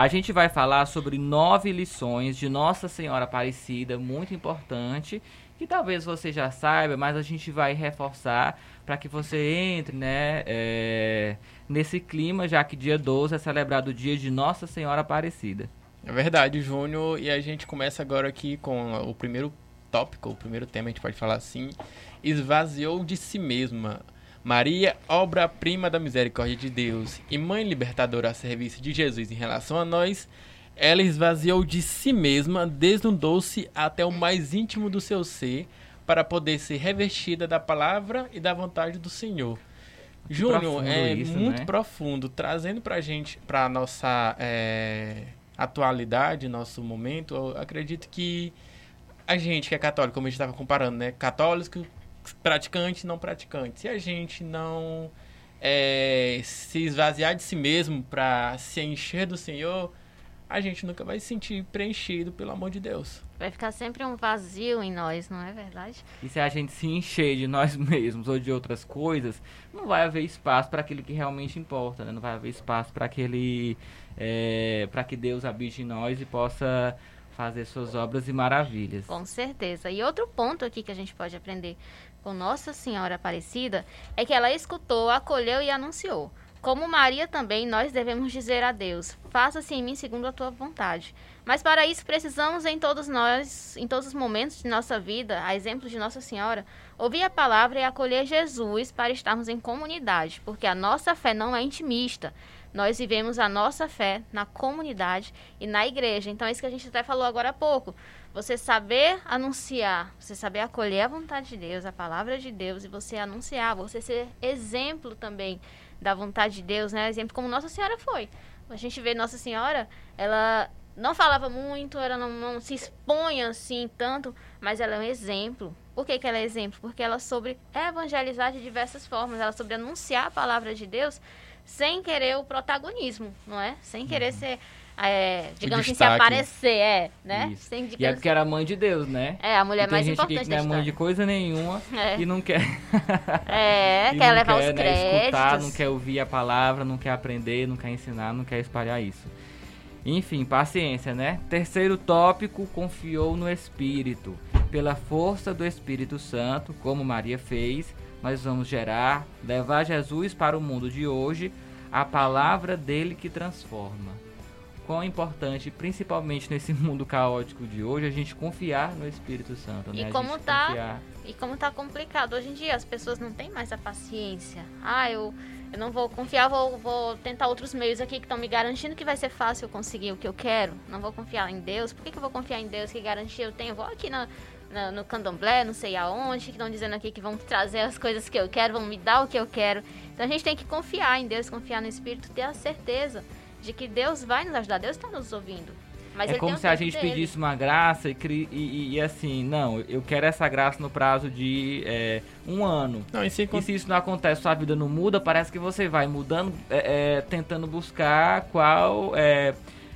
A gente vai falar sobre nove lições de Nossa Senhora Aparecida, muito importante, que talvez você já saiba, mas a gente vai reforçar para que você entre né, é, nesse clima, já que dia 12 é celebrado o dia de Nossa Senhora Aparecida. É verdade, Júnior, e a gente começa agora aqui com o primeiro tópico, o primeiro tema, a gente pode falar assim, esvaziou de si mesma. Maria, obra-prima da misericórdia de Deus e mãe libertadora a serviço de Jesus em relação a nós, ela esvaziou de si mesma, desnudou-se até o mais íntimo do seu ser, para poder ser revestida da palavra e da vontade do Senhor. Júnior, é isso, muito né? profundo, trazendo para a gente, para a nossa é, atualidade, nosso momento, eu acredito que a gente que é católico, como a gente estava comparando, né? Católico, praticante, não praticante. Se a gente não é, se esvaziar de si mesmo para se encher do Senhor, a gente nunca vai se sentir preenchido pelo amor de Deus. Vai ficar sempre um vazio em nós, não é verdade? E se a gente se encher de nós mesmos ou de outras coisas, não vai haver espaço para aquilo que realmente importa, né? Não vai haver espaço para aquele, é, para que Deus habite em nós e possa fazer suas obras e maravilhas. Com certeza. E outro ponto aqui que a gente pode aprender com Nossa Senhora Aparecida é que ela escutou, acolheu e anunciou. Como Maria também, nós devemos dizer a Deus: faça-se em mim segundo a tua vontade. Mas para isso precisamos em todos nós, em todos os momentos de nossa vida, a exemplo de Nossa Senhora, ouvir a palavra e acolher Jesus para estarmos em comunidade, porque a nossa fé não é intimista. Nós vivemos a nossa fé na comunidade e na igreja. Então é isso que a gente até falou agora há pouco. Você saber anunciar, você saber acolher a vontade de Deus, a palavra de Deus e você anunciar, você ser exemplo também da vontade de Deus, né? Exemplo como Nossa Senhora foi. A gente vê Nossa Senhora, ela não falava muito, ela não, não se expõe assim tanto, mas ela é um exemplo. Por que, que ela é exemplo? Porque ela soube evangelizar de diversas formas, ela soube anunciar a palavra de Deus sem querer o protagonismo, não é? Sem querer uhum. ser é, digamos assim, se aparecer, é, né? Sem, digamos, e é porque era mãe de Deus, né? É, a mulher mais importante que não é mãe de coisa nenhuma é. e não quer... é, quer levar quer, os né, créditos. Escutar, não quer ouvir a palavra, não quer aprender, não quer ensinar, não quer espalhar isso. Enfim, paciência, né? Terceiro tópico, confiou no Espírito. Pela força do Espírito Santo, como Maria fez, nós vamos gerar, levar Jesus para o mundo de hoje, a palavra dele que transforma quão importante, principalmente nesse mundo caótico de hoje, a gente confiar no Espírito Santo, né? E como tá confiar... e como tá complicado hoje em dia, as pessoas não têm mais a paciência. Ah, eu eu não vou confiar, vou, vou tentar outros meios aqui que estão me garantindo que vai ser fácil eu conseguir o que eu quero. Não vou confiar em Deus. Por que, que eu vou confiar em Deus? Que garantia eu tenho? Eu vou aqui na, na, no candomblé, não sei aonde, que estão dizendo aqui que vão trazer as coisas que eu quero, vão me dar o que eu quero. Então a gente tem que confiar em Deus, confiar no Espírito, ter a certeza de que Deus vai nos ajudar, Deus está nos ouvindo. Mas é como se a gente dele. pedisse uma graça e, e, e, assim, não, eu quero essa graça no prazo de é, um ano. Não, e, se... e, se... isso não acontece, sua vida não muda, parece que você vai mudando, é, é, tentando buscar qual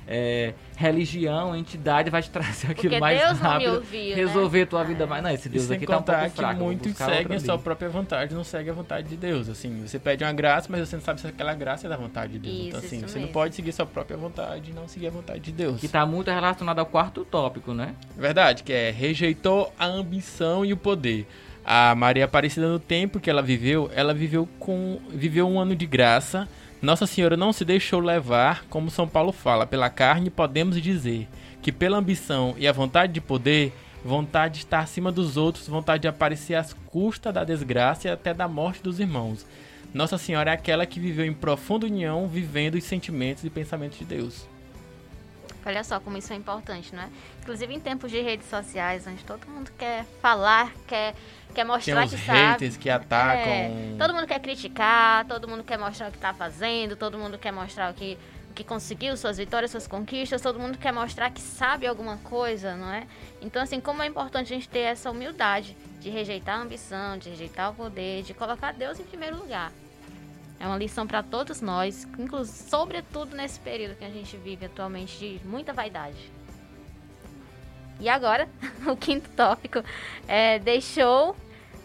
é, religião, entidade vai te trazer aquilo Porque mais Deus rápido, não me ouviu, resolver né? tua vida mais. Não, esse Deus aqui tá um pouco fraco. que muitos seguem a sua própria vontade, não segue a vontade de Deus. Assim, você pede uma graça, mas você não sabe se aquela graça é da vontade de Deus. Isso, então, assim, você mesmo. não pode seguir sua própria vontade e não seguir a vontade de Deus. Que está muito relacionado ao quarto tópico, né? Verdade, que é rejeitou a ambição e o poder. A Maria Aparecida no tempo que ela viveu, ela viveu com viveu um ano de graça nossa Senhora não se deixou levar, como São Paulo fala, pela carne, podemos dizer que pela ambição e a vontade de poder, vontade de estar acima dos outros, vontade de aparecer às custas da desgraça e até da morte dos irmãos. Nossa Senhora é aquela que viveu em profunda união, vivendo os sentimentos e pensamentos de Deus. Olha só como isso é importante, né? Inclusive em tempos de redes sociais, onde todo mundo quer falar, quer, quer mostrar Tem que haters sabe. que atacam. É, todo mundo quer criticar, todo mundo quer mostrar o que está fazendo, todo mundo quer mostrar o que, o que conseguiu, suas vitórias, suas conquistas, todo mundo quer mostrar que sabe alguma coisa, não é? Então, assim, como é importante a gente ter essa humildade de rejeitar a ambição, de rejeitar o poder, de colocar Deus em primeiro lugar. É uma lição para todos nós, inclusive, sobretudo nesse período que a gente vive atualmente de muita vaidade. E agora, o quinto tópico é deixou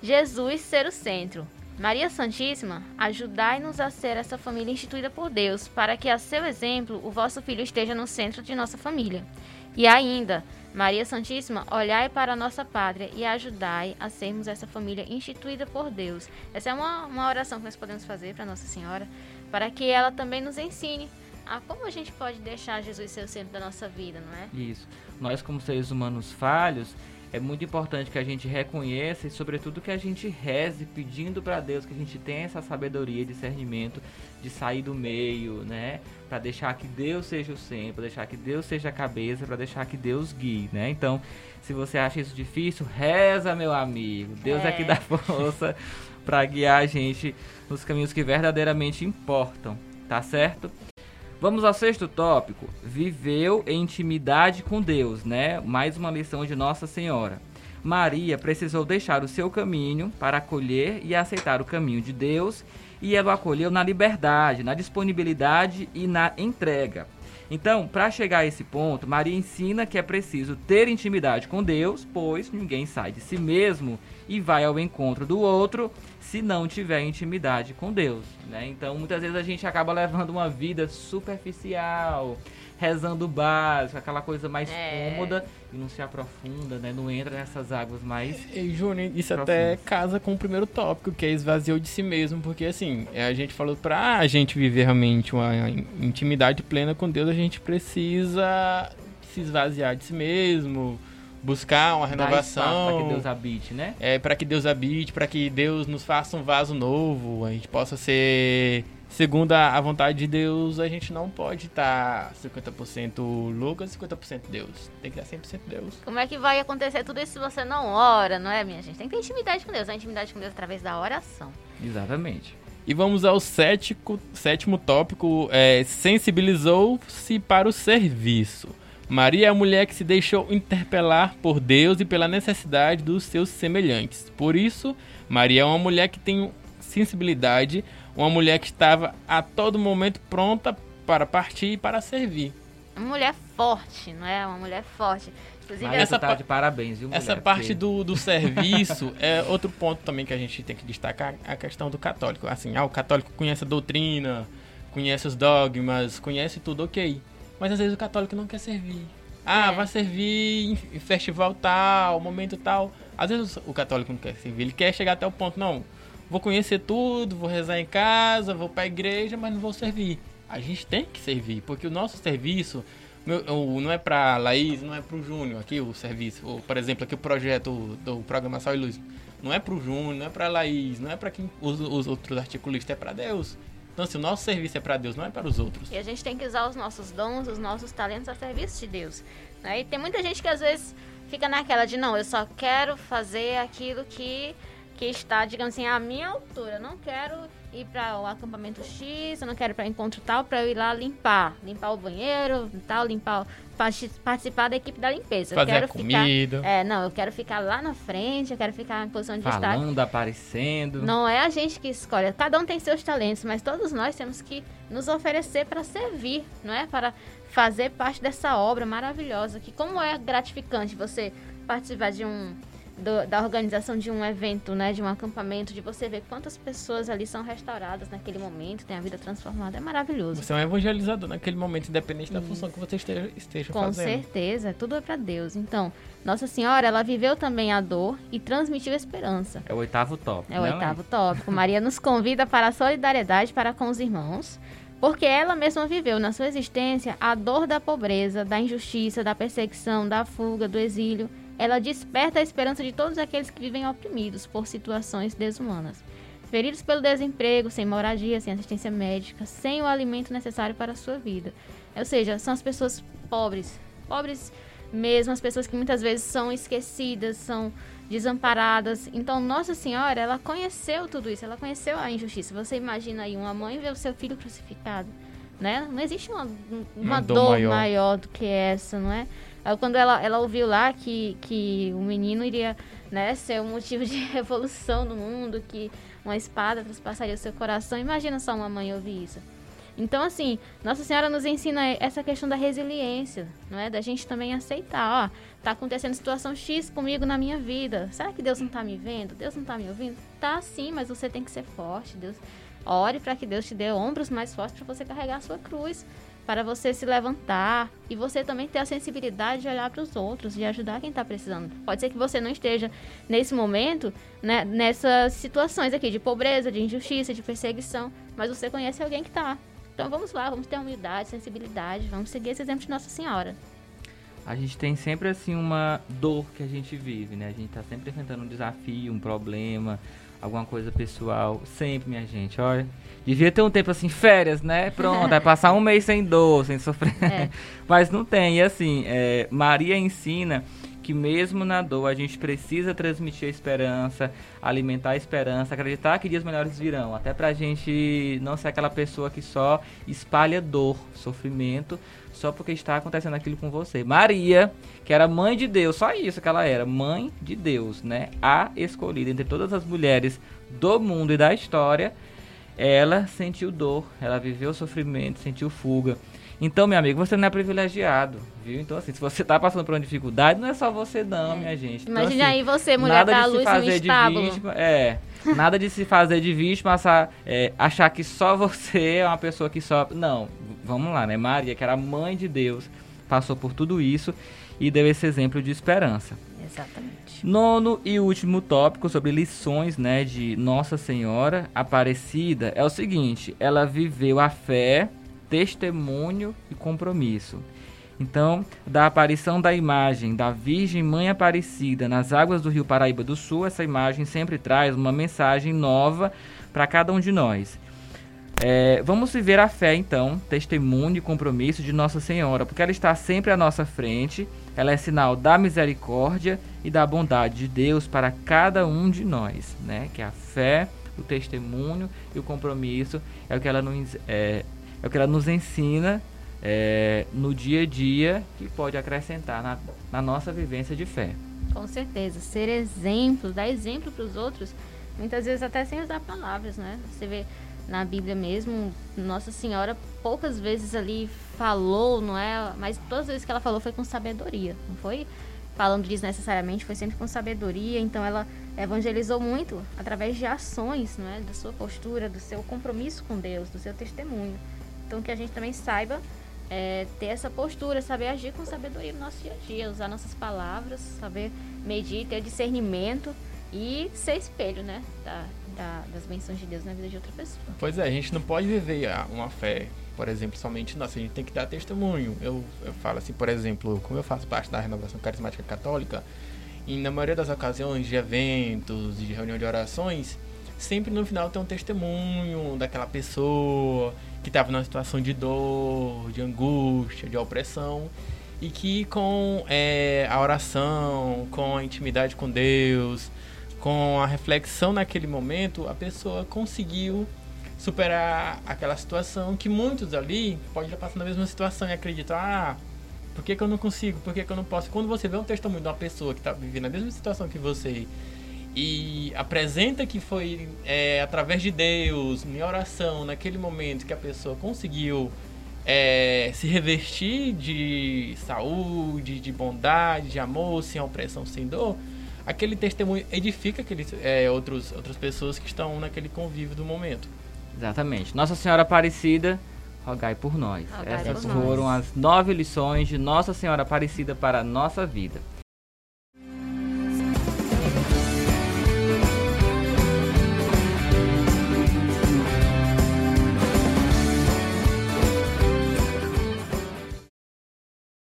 Jesus ser o centro. Maria Santíssima, ajudai-nos a ser essa família instituída por Deus, para que a seu exemplo o vosso filho esteja no centro de nossa família. E ainda, Maria Santíssima, olhai para a nossa pátria e ajudai a sermos essa família instituída por Deus. Essa é uma, uma oração que nós podemos fazer para Nossa Senhora, para que ela também nos ensine a como a gente pode deixar Jesus ser o centro da nossa vida, não é? Isso. Nós, como seres humanos falhos, é muito importante que a gente reconheça e, sobretudo, que a gente reze pedindo para Deus que a gente tenha essa sabedoria e discernimento de sair do meio, né? Para deixar que Deus seja o centro, para deixar que Deus seja a cabeça, para deixar que Deus guie, né? Então, se você acha isso difícil, reza, meu amigo. Deus é, é que dá força para guiar a gente nos caminhos que verdadeiramente importam, tá certo? Vamos ao sexto tópico. Viveu em intimidade com Deus, né? Mais uma lição de Nossa Senhora. Maria precisou deixar o seu caminho para acolher e aceitar o caminho de Deus, e ela o acolheu na liberdade, na disponibilidade e na entrega. Então, para chegar a esse ponto, Maria ensina que é preciso ter intimidade com Deus, pois ninguém sai de si mesmo e vai ao encontro do outro se não tiver intimidade com Deus, né? Então, muitas vezes a gente acaba levando uma vida superficial, rezando básico, aquela coisa mais é. cômoda e não se aprofunda, né? Não entra nessas águas mais. E, Júnior, isso profundas. até casa com o primeiro tópico, que é esvaziou de si mesmo, porque assim, é, a gente falou pra a gente viver realmente uma intimidade plena com Deus, a gente precisa se esvaziar de si mesmo, buscar uma renovação para que Deus habite, né? É para que Deus habite, para que Deus nos faça um vaso novo, a gente possa ser segundo a vontade de Deus, a gente não pode estar 50% Lucas e 50% Deus. Tem que estar 100% Deus. Como é que vai acontecer tudo isso se você não ora, não é, minha gente? Tem que ter intimidade com Deus. A intimidade com Deus através da oração. Exatamente. E vamos ao sétimo, sétimo tópico, é, sensibilizou-se para o serviço. Maria é a mulher que se deixou interpelar por Deus e pela necessidade dos seus semelhantes. Por isso, Maria é uma mulher que tem sensibilidade, uma mulher que estava a todo momento pronta para partir e para servir. Uma mulher forte, não é? Uma mulher forte. Inclusive, essa tá de parabéns, viu, Essa parte do, do serviço é outro ponto também que a gente tem que destacar, a questão do católico. Assim, ah, o católico conhece a doutrina, conhece os dogmas, conhece tudo, ok. Mas às vezes o católico não quer servir. Ah, é. vai servir em festival tal, momento tal. Às vezes o católico não quer servir, ele quer chegar até o ponto, não, vou conhecer tudo, vou rezar em casa, vou para a igreja, mas não vou servir. A gente tem que servir, porque o nosso serviço não é para Laís, não é para o Júnior aqui o serviço. Ou, por exemplo, aqui o projeto do programa Sal e Luz. Não é para o Júnior, não é para Laís, não é para quem os, os outros articulistas, é para Deus. Então, assim, o nosso serviço é para Deus, não é para os outros. E a gente tem que usar os nossos dons, os nossos talentos a serviço de Deus. Né? E tem muita gente que às vezes fica naquela de não, eu só quero fazer aquilo que, que está, digamos assim, à minha altura. Eu não quero ir para o acampamento X, eu não quero ir para encontro tal para eu ir lá limpar, limpar o banheiro, tal, limpar, participar da equipe da limpeza. Fazer eu quero a comida. Ficar, é, não, eu quero ficar lá na frente, eu quero ficar em posição de Falando, destaque. Falando, aparecendo. Não é a gente que escolhe, cada um tem seus talentos, mas todos nós temos que nos oferecer para servir, não é? Para fazer parte dessa obra maravilhosa, que como é gratificante você participar de um do, da organização de um evento, né, de um acampamento, de você ver quantas pessoas ali são restauradas naquele momento, tem a vida transformada, é maravilhoso. Você é um evangelizador naquele momento, independente da função que você esteja, esteja Com fazendo. Com certeza, tudo é para Deus. Então, Nossa Senhora, ela viveu também a dor e transmitiu a esperança. É o oitavo tópico. É o oitavo é? tópico. Maria nos convida para a solidariedade para com os irmãos, porque ela mesma viveu na sua existência a dor da pobreza, da injustiça, da perseguição, da fuga, do exílio ela desperta a esperança de todos aqueles que vivem oprimidos por situações desumanas. Feridos pelo desemprego, sem moradia, sem assistência médica, sem o alimento necessário para a sua vida. Ou seja, são as pessoas pobres, pobres mesmo, as pessoas que muitas vezes são esquecidas, são desamparadas. Então, Nossa Senhora, ela conheceu tudo isso, ela conheceu a injustiça. Você imagina aí uma mãe ver o seu filho crucificado, né? Não existe uma, uma, dor, dor maior. maior do que essa, não é? Quando ela, ela ouviu lá que, que o menino iria né, ser um motivo de revolução no mundo, que uma espada traspassaria o seu coração, imagina só uma mãe ouvir isso. Então, assim, Nossa Senhora nos ensina essa questão da resiliência, não é? Da gente também aceitar, ó, tá acontecendo situação X comigo na minha vida. Será que Deus não tá me vendo? Deus não tá me ouvindo? Tá sim, mas você tem que ser forte. Deus, ore para que Deus te dê ombros mais fortes para você carregar a sua cruz, para você se levantar e você também ter a sensibilidade de olhar para os outros e ajudar quem está precisando. Pode ser que você não esteja nesse momento, né, nessas situações aqui de pobreza, de injustiça, de perseguição, mas você conhece alguém que está então vamos lá, vamos ter humildade, sensibilidade, vamos seguir esse exemplo de Nossa Senhora. A gente tem sempre assim uma dor que a gente vive, né? A gente tá sempre enfrentando um desafio, um problema, alguma coisa pessoal. Sempre, minha gente, olha. Devia ter um tempo assim, férias, né? Pronto, vai passar um mês sem dor, sem sofrer. É. Mas não tem. E assim, é, Maria ensina que mesmo na dor a gente precisa transmitir a esperança, alimentar a esperança, acreditar que dias melhores virão, até pra gente não ser aquela pessoa que só espalha dor, sofrimento, só porque está acontecendo aquilo com você. Maria, que era mãe de Deus, só isso que ela era, mãe de Deus, né? A escolhida entre todas as mulheres do mundo e da história, ela sentiu dor, ela viveu sofrimento, sentiu fuga. Então, meu amigo, você não é privilegiado, viu? Então, assim, se você tá passando por uma dificuldade, não é só você não, é. minha gente. Então, Imagina assim, aí você, mulher da luz no estábulo. Vítima, é, nada de se fazer de vítima, achar, é, achar que só você é uma pessoa que sofre. Não, vamos lá, né? Maria, que era mãe de Deus, passou por tudo isso e deu esse exemplo de esperança. Exatamente. Nono e último tópico sobre lições, né, de Nossa Senhora Aparecida é o seguinte: ela viveu a fé testemunho e compromisso. Então, da aparição da imagem da Virgem Mãe Aparecida nas águas do Rio Paraíba do Sul, essa imagem sempre traz uma mensagem nova para cada um de nós. É, vamos viver a fé, então, testemunho e compromisso de Nossa Senhora, porque ela está sempre à nossa frente, ela é sinal da misericórdia e da bondade de Deus para cada um de nós, né? Que a fé, o testemunho e o compromisso é o que ela nos, é, é o que ela nos ensina é, no dia a dia que pode acrescentar na, na nossa vivência de fé. Com certeza, ser exemplo, dar exemplo para os outros, muitas vezes até sem usar palavras, né? Você vê na Bíblia mesmo, Nossa Senhora poucas vezes ali falou, não é? Mas todas as vezes que ela falou foi com sabedoria, não foi falando desnecessariamente, foi sempre com sabedoria. Então ela evangelizou muito através de ações, não é? Da sua postura, do seu compromisso com Deus, do seu testemunho. Então que a gente também saiba é, ter essa postura, saber agir com sabedoria no nosso dia a dia, usar nossas palavras, saber medir, ter discernimento e ser espelho, né? Da, da, das bênçãos de Deus na vida de outra pessoa. Pois é, a gente não pode viver uma fé, por exemplo, somente nossa, a gente tem que dar testemunho. Eu, eu falo assim, por exemplo, como eu faço parte da renovação carismática católica, e na maioria das ocasiões de eventos, de reunião de orações, sempre no final tem um testemunho daquela pessoa que estava numa situação de dor, de angústia, de opressão, e que com é, a oração, com a intimidade com Deus, com a reflexão naquele momento, a pessoa conseguiu superar aquela situação que muitos ali podem estar passando a mesma situação e acreditam, ah, por que, que eu não consigo, por que, que eu não posso? Quando você vê um testemunho de uma pessoa que está vivendo a mesma situação que você e apresenta que foi é, através de Deus, em oração, naquele momento que a pessoa conseguiu é, se revestir de saúde, de bondade, de amor, sem opressão, sem dor, aquele testemunho edifica aqueles, é, outros, outras pessoas que estão naquele convívio do momento. Exatamente. Nossa Senhora Aparecida, rogai por nós. Rogai Essas por foram nós. as nove lições de Nossa Senhora Aparecida para a nossa vida.